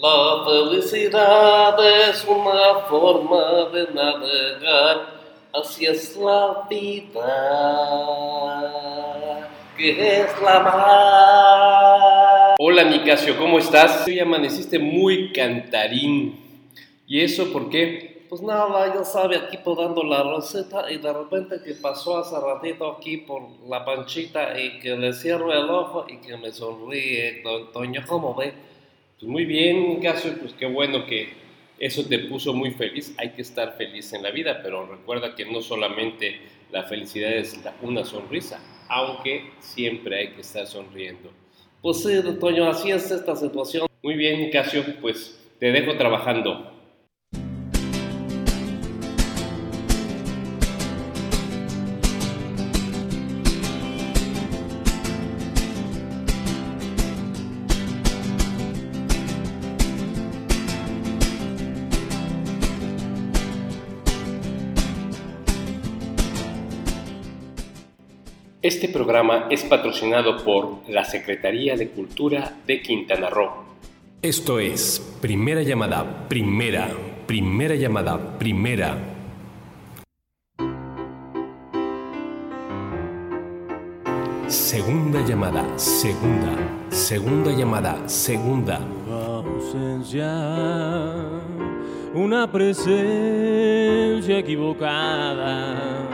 La felicidad es una forma de navegar, es la vida, que es la mar. Hola Nicasio, ¿cómo estás? Hoy amaneciste muy cantarín. ¿Y eso por qué? Pues nada, ya sabe, aquí podando la receta y de repente que pasó hace ratito aquí por la panchita y que le cierro el ojo y que me sonríe, don Toño, ¿cómo ve? Pues muy bien, caso, pues qué bueno que eso te puso muy feliz. Hay que estar feliz en la vida, pero recuerda que no solamente la felicidad es una sonrisa, aunque siempre hay que estar sonriendo. Pues sí, Toño, así es esta situación. Muy bien, Casio, pues te dejo trabajando. Este programa es patrocinado por la Secretaría de Cultura de Quintana Roo. Esto es Primera Llamada, Primera, Primera Llamada, Primera. Segunda llamada, segunda, segunda llamada, segunda. ausencia, una presencia equivocada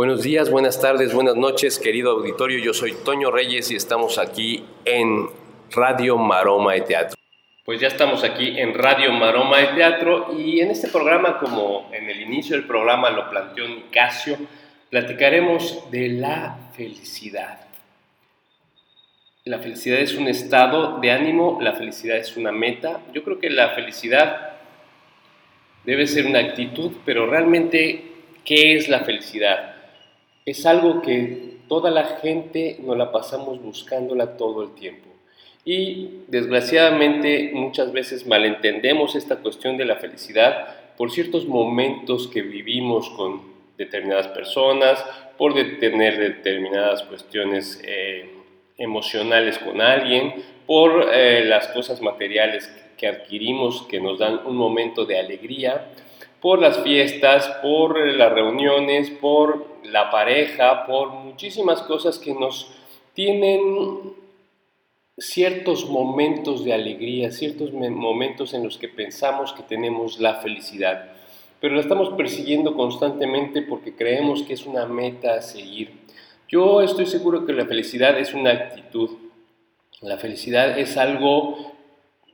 Buenos días, buenas tardes, buenas noches, querido auditorio. Yo soy Toño Reyes y estamos aquí en Radio Maroma de Teatro. Pues ya estamos aquí en Radio Maroma de Teatro y en este programa, como en el inicio del programa lo planteó Nicasio, platicaremos de la felicidad. La felicidad es un estado de ánimo, la felicidad es una meta. Yo creo que la felicidad debe ser una actitud, pero realmente, ¿qué es la felicidad? Es algo que toda la gente nos la pasamos buscándola todo el tiempo. Y desgraciadamente muchas veces malentendemos esta cuestión de la felicidad por ciertos momentos que vivimos con determinadas personas, por tener determinadas cuestiones eh, emocionales con alguien, por eh, las cosas materiales que adquirimos que nos dan un momento de alegría, por las fiestas, por las reuniones, por la pareja, por muchísimas cosas que nos tienen ciertos momentos de alegría, ciertos momentos en los que pensamos que tenemos la felicidad, pero la estamos persiguiendo constantemente porque creemos que es una meta a seguir. Yo estoy seguro que la felicidad es una actitud, la felicidad es algo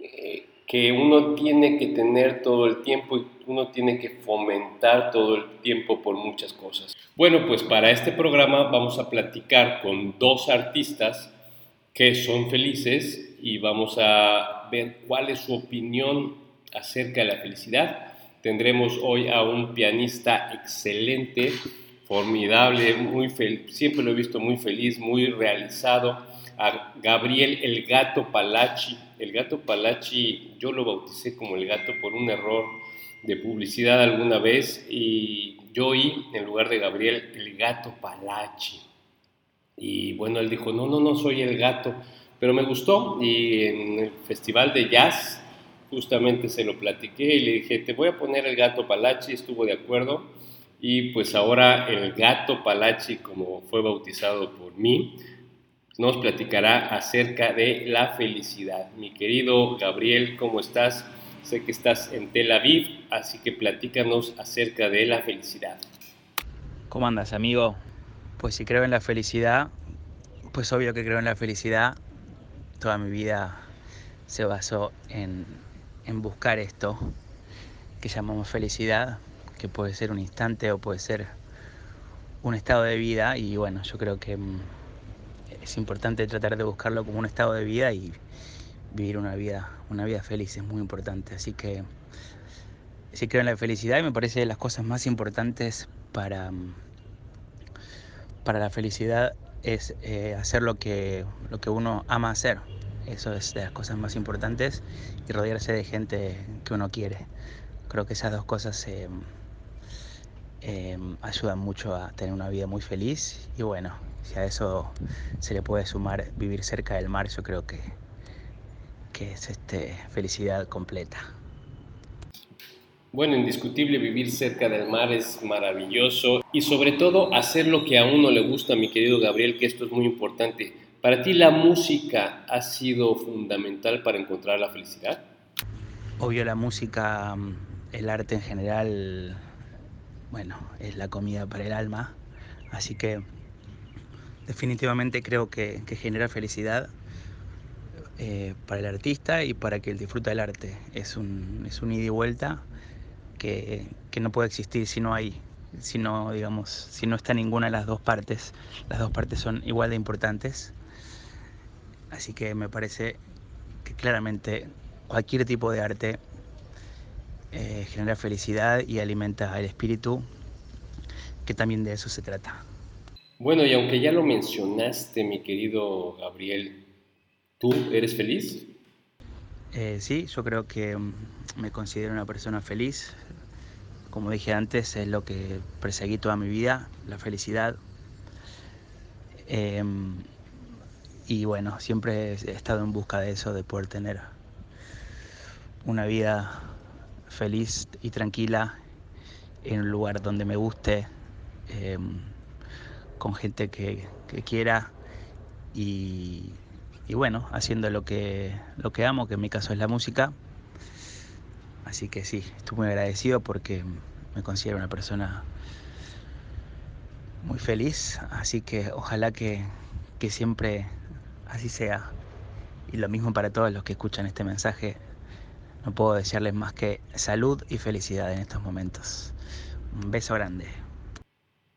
eh, que uno tiene que tener todo el tiempo y uno tiene que fomentar todo el tiempo por muchas cosas. Bueno, pues para este programa vamos a platicar con dos artistas que son felices y vamos a ver cuál es su opinión acerca de la felicidad. Tendremos hoy a un pianista excelente, formidable, muy siempre lo he visto muy feliz, muy realizado, a Gabriel el Gato Palachi. El Gato Palachi yo lo bauticé como el gato por un error de publicidad alguna vez y yo oí en lugar de Gabriel el gato Palachi. Y bueno, él dijo, no, no, no soy el gato, pero me gustó y en el festival de jazz justamente se lo platiqué y le dije, te voy a poner el gato Palachi, estuvo de acuerdo y pues ahora el gato Palachi, como fue bautizado por mí, nos platicará acerca de la felicidad. Mi querido Gabriel, ¿cómo estás? Sé que estás en Tel Aviv, así que platícanos acerca de la felicidad. ¿Cómo andas, amigo? Pues si creo en la felicidad, pues obvio que creo en la felicidad. Toda mi vida se basó en, en buscar esto que llamamos felicidad, que puede ser un instante o puede ser un estado de vida. Y bueno, yo creo que mm, es importante tratar de buscarlo como un estado de vida y vivir una vida, una vida feliz es muy importante. Así que sí creo en la felicidad y me parece de las cosas más importantes para, para la felicidad es eh, hacer lo que, lo que uno ama hacer. Eso es de las cosas más importantes y rodearse de gente que uno quiere. Creo que esas dos cosas eh, ayudan mucho a tener una vida muy feliz y bueno, si a eso se le puede sumar vivir cerca del mar, yo creo que, que es este, felicidad completa. Bueno, indiscutible vivir cerca del mar es maravilloso y sobre todo hacer lo que a uno le gusta, mi querido Gabriel, que esto es muy importante. ¿Para ti la música ha sido fundamental para encontrar la felicidad? Obvio la música, mm, el arte en general, bueno, es la comida para el alma, así que definitivamente creo que, genera felicidad eh, para el artista y para que él disfruta del arte. Es un, es un ida y vuelta que, no puede existir si no hay, si no, digamos, si no está ninguna de las dos partes. Las dos partes son igual de importantes. Así que me parece que claramente cualquier tipo de arte eh, genera felicidad y alimenta el espíritu, que también de eso se trata. Bueno, y aunque ya lo mencionaste, mi querido Gabriel, ¿tú eres feliz? Eh, sí, yo creo que mm, me considero una persona feliz. Como dije antes, es lo que perseguí toda mi vida, la felicidad. Em, y bueno, siempre he estado en busca de eso, de poder tener una vida feliz y tranquila en un lugar donde me guste, em, con gente que, quiera y, bueno, haciendo lo que, amo, que en mi caso es la música. Así que sí, estoy muy agradecido porque me considero una persona muy feliz, así que ojalá que, que siempre así sea. Y lo mismo para todos los que escuchan este mensaje. No puedo desearles más que salud y felicidad en estos momentos. Un beso grande.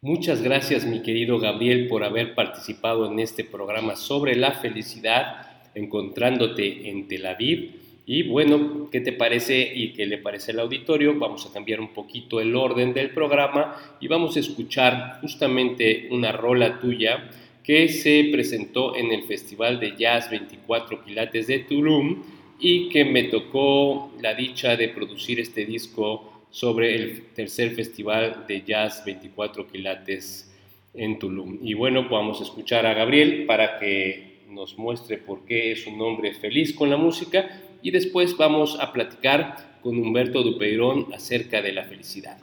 Muchas gracias mi querido Gabriel por haber participado en este programa sobre la felicidad, encontrándote en Tel Aviv. Y bueno, ¿qué te parece y qué le parece al auditorio? Vamos a cambiar un poquito el orden del programa y vamos a escuchar justamente una rola tuya que se presentó en el Festival de Jazz 24 Quilates de Tulum y que me tocó la dicha de producir este disco sobre el tercer festival de jazz 24 quilates en Tulum. Y bueno, vamos a escuchar a Gabriel para que nos muestre por qué es un hombre feliz con la música y después vamos a platicar con Humberto Dupeirón acerca de la felicidad.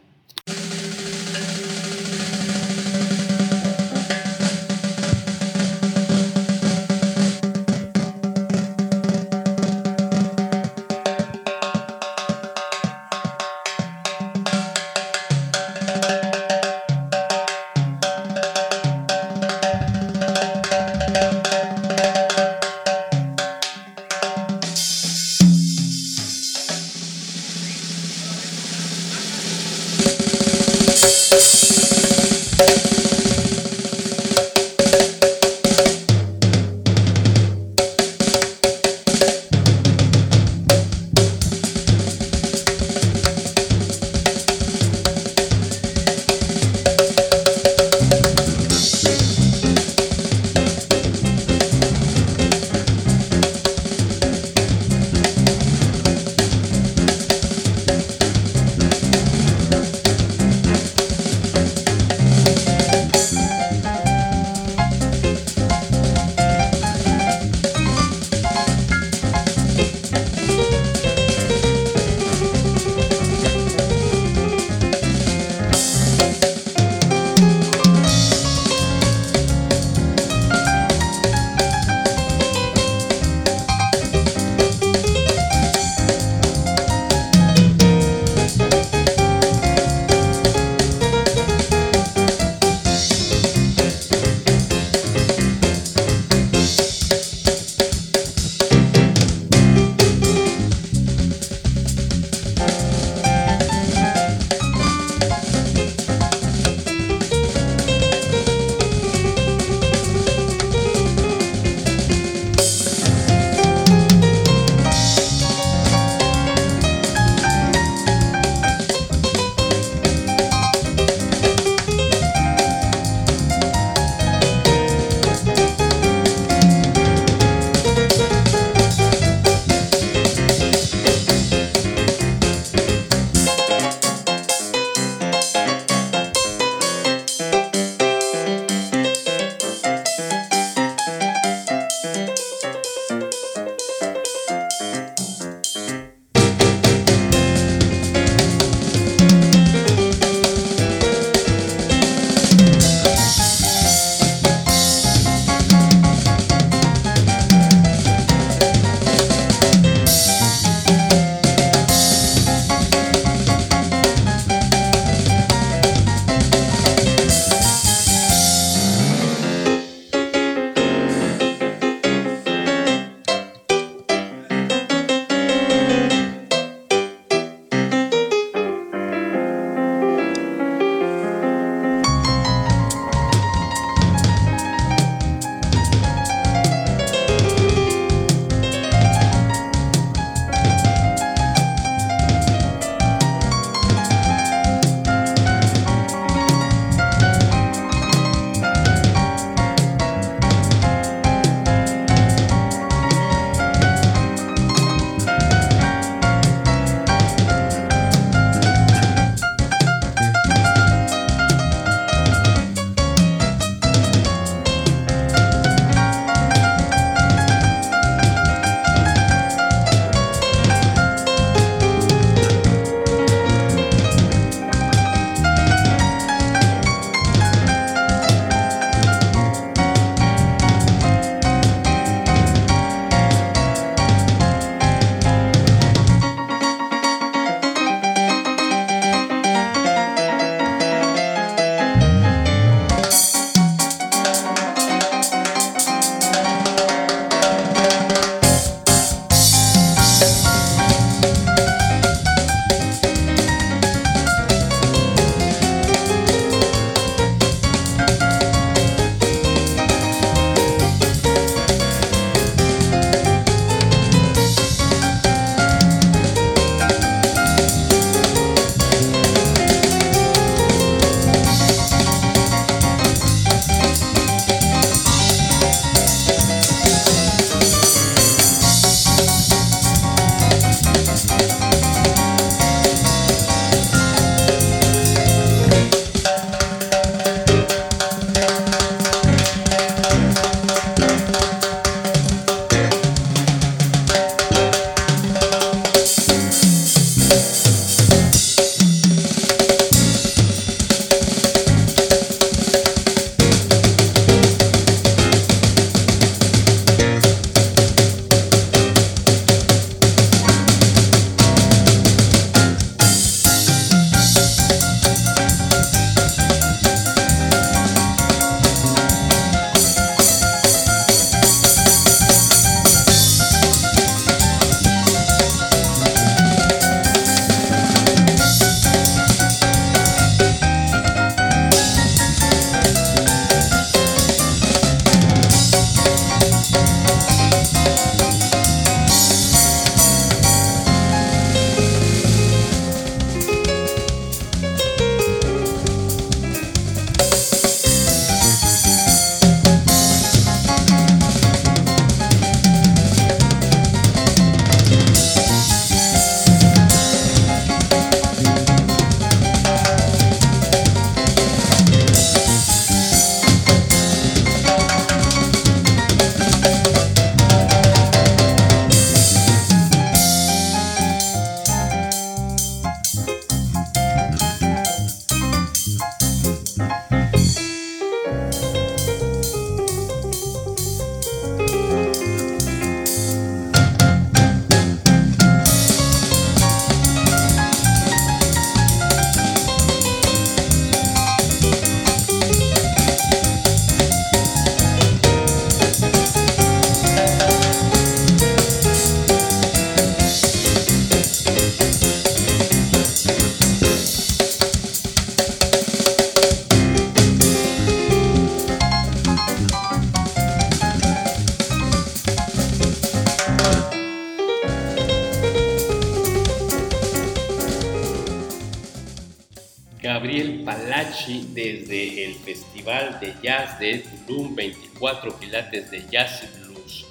Palachi desde el Festival de Jazz de Tulum, 24 quilates de Jazz y Blues.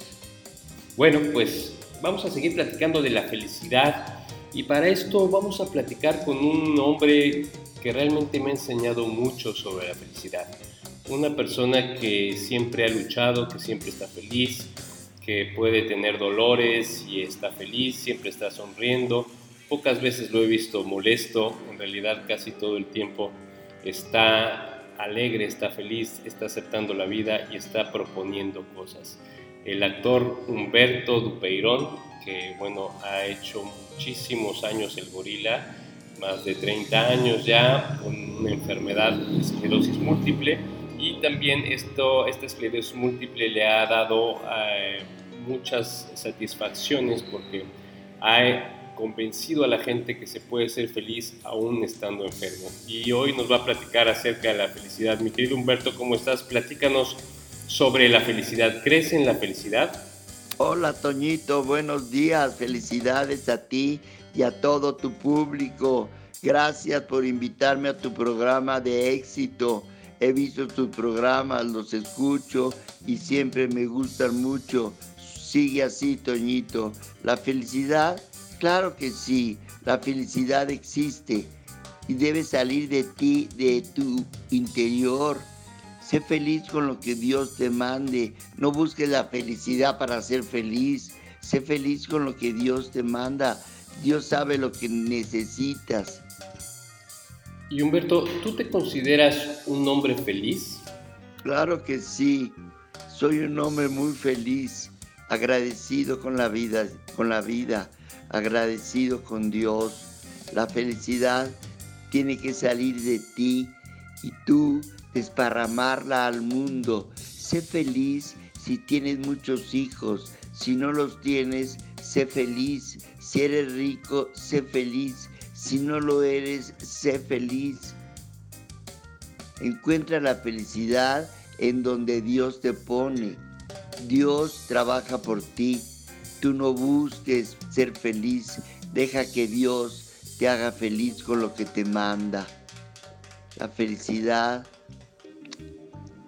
Bueno, pues vamos a seguir platicando de la felicidad y para esto vamos a platicar con un hombre que realmente me ha enseñado mucho sobre la felicidad. Una persona que siempre ha luchado, que siempre está feliz, que puede tener dolores y está feliz, siempre está sonriendo Pocas veces lo he visto molesto, en realidad casi todo el tiempo está alegre, está feliz, está aceptando la vida y está proponiendo cosas. El actor Humberto Dupeirón, que bueno, ha hecho muchísimos años el gorila, más de 30 años ya, con una enfermedad de esclerosis múltiple, y también esto, esta esclerosis múltiple le ha dado eh, muchas satisfacciones porque ha convencido a la gente que se puede ser feliz aún estando enfermo. Y hoy nos va a platicar acerca de la felicidad. Mi querido Humberto, ¿cómo estás? Platícanos sobre la felicidad. ¿Crees en la felicidad? Hola Toñito, buenos días. Felicidades a ti y a todo tu público. Gracias por invitarme a tu programa de éxito. He visto tus programas, los escucho y siempre me gustan mucho. Sigue así, Toñito. La felicidad Claro que sí, la felicidad existe y debe salir de ti, de tu interior. Sé feliz con lo que Dios te mande. No busques la felicidad para ser feliz. Sé feliz con lo que Dios te manda. Dios sabe lo que necesitas. Y Humberto, ¿tú te consideras un hombre feliz? Claro que sí. Soy un hombre muy feliz, agradecido con la vida, con la vida agradecido con Dios. La felicidad tiene que salir de ti y tú desparramarla al mundo. Sé feliz si tienes muchos hijos. Si no los tienes, sé feliz. Si eres rico, sé feliz. Si no lo eres, sé feliz. Encuentra la felicidad en donde Dios te pone. Dios trabaja por ti. Tú no busques ser feliz, deja que Dios te haga feliz con lo que te manda. La felicidad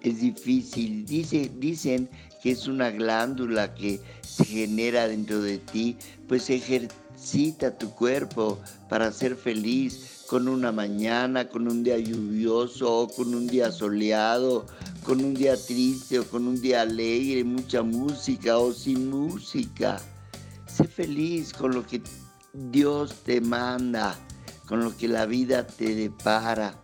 es difícil. dicen que es una glándula que se genera dentro de ti, pues ejercita tu cuerpo para ser feliz con una mañana, con un día lluvioso, con un día soleado, con un día triste o con un día alegre, mucha música o sin música. Sé feliz con lo que Dios te manda, con lo que la vida te depara.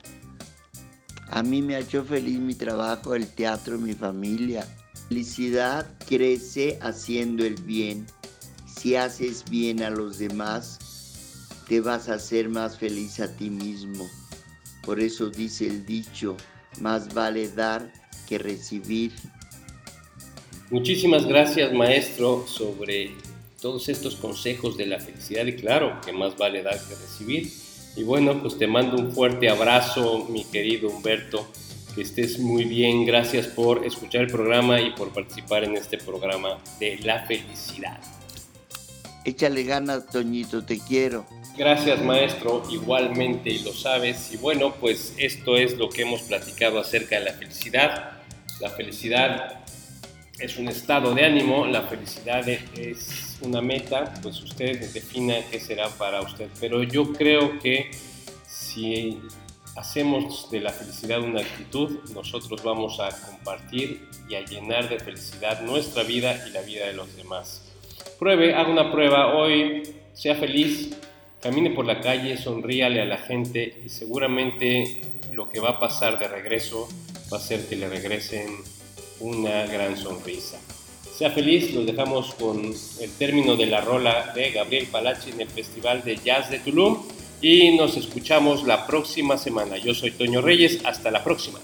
A mí me ha hecho feliz mi trabajo, el teatro, mi familia. Felicidad crece haciendo el bien. Si haces bien a los demás, te vas a hacer más feliz a ti mismo. Por eso dice el dicho, más vale dar que recibir. Muchísimas gracias maestro sobre todos estos consejos de la felicidad y claro que más vale dar que recibir. Y bueno, pues te mando un fuerte abrazo mi querido Humberto, que estés muy bien, gracias por escuchar el programa y por participar en este programa de la felicidad. Échale ganas, Toñito, te quiero. Gracias maestro, igualmente y lo sabes. Y bueno, pues esto es lo que hemos platicado acerca de la felicidad. La felicidad es un estado de ánimo, la felicidad es una meta, pues usted defina qué será para usted. Pero yo creo que si hacemos de la felicidad una actitud, nosotros vamos a compartir y a llenar de felicidad nuestra vida y la vida de los demás. Pruebe, haga una prueba hoy, sea feliz, Camine por la calle, sonríale a la gente y seguramente lo que va a pasar de regreso va a ser que le regresen una gran sonrisa. Sea feliz, los dejamos con el término de la rola de Gabriel Palachi en el Festival de Jazz de Tulum y nos escuchamos la próxima semana. Yo soy Toño Reyes, hasta la próxima.